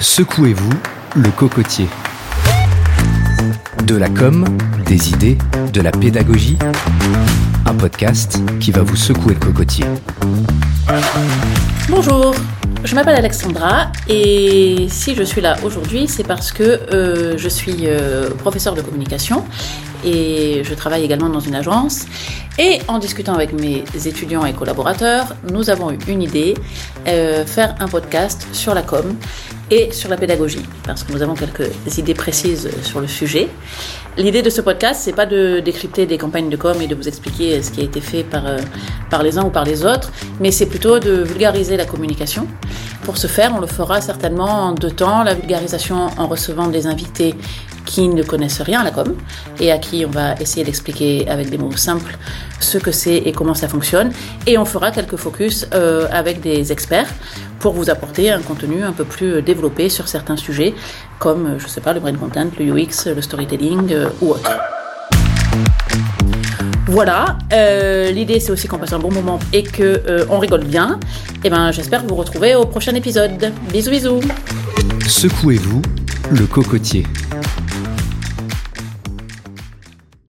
Secouez-vous le cocotier. De la com, des idées, de la pédagogie. Un podcast qui va vous secouer le cocotier. Bonjour, je m'appelle Alexandra et si je suis là aujourd'hui, c'est parce que euh, je suis euh, professeur de communication et je travaille également dans une agence. Et en discutant avec mes étudiants et collaborateurs, nous avons eu une idée, euh, faire un podcast sur la com et sur la pédagogie, parce que nous avons quelques idées précises sur le sujet. L'idée de ce podcast, c'est pas de décrypter des campagnes de com et de vous expliquer ce qui a été fait par, euh, par les uns ou par les autres, mais c'est plutôt de vulgariser la communication. Pour ce faire, on le fera certainement en deux temps, la vulgarisation en recevant des invités qui ne connaissent rien à la com et à qui on va essayer d'expliquer avec des mots simples ce que c'est et comment ça fonctionne. Et on fera quelques focus euh, avec des experts pour vous apporter un contenu un peu plus développé sur certains sujets comme, je sais pas, le brain content, le UX, le storytelling euh, ou autre. Voilà, euh, l'idée c'est aussi qu'on passe un bon moment et que euh, on rigole bien. Et ben j'espère vous retrouver au prochain épisode. Bisous bisous. Secouez-vous le cocotier.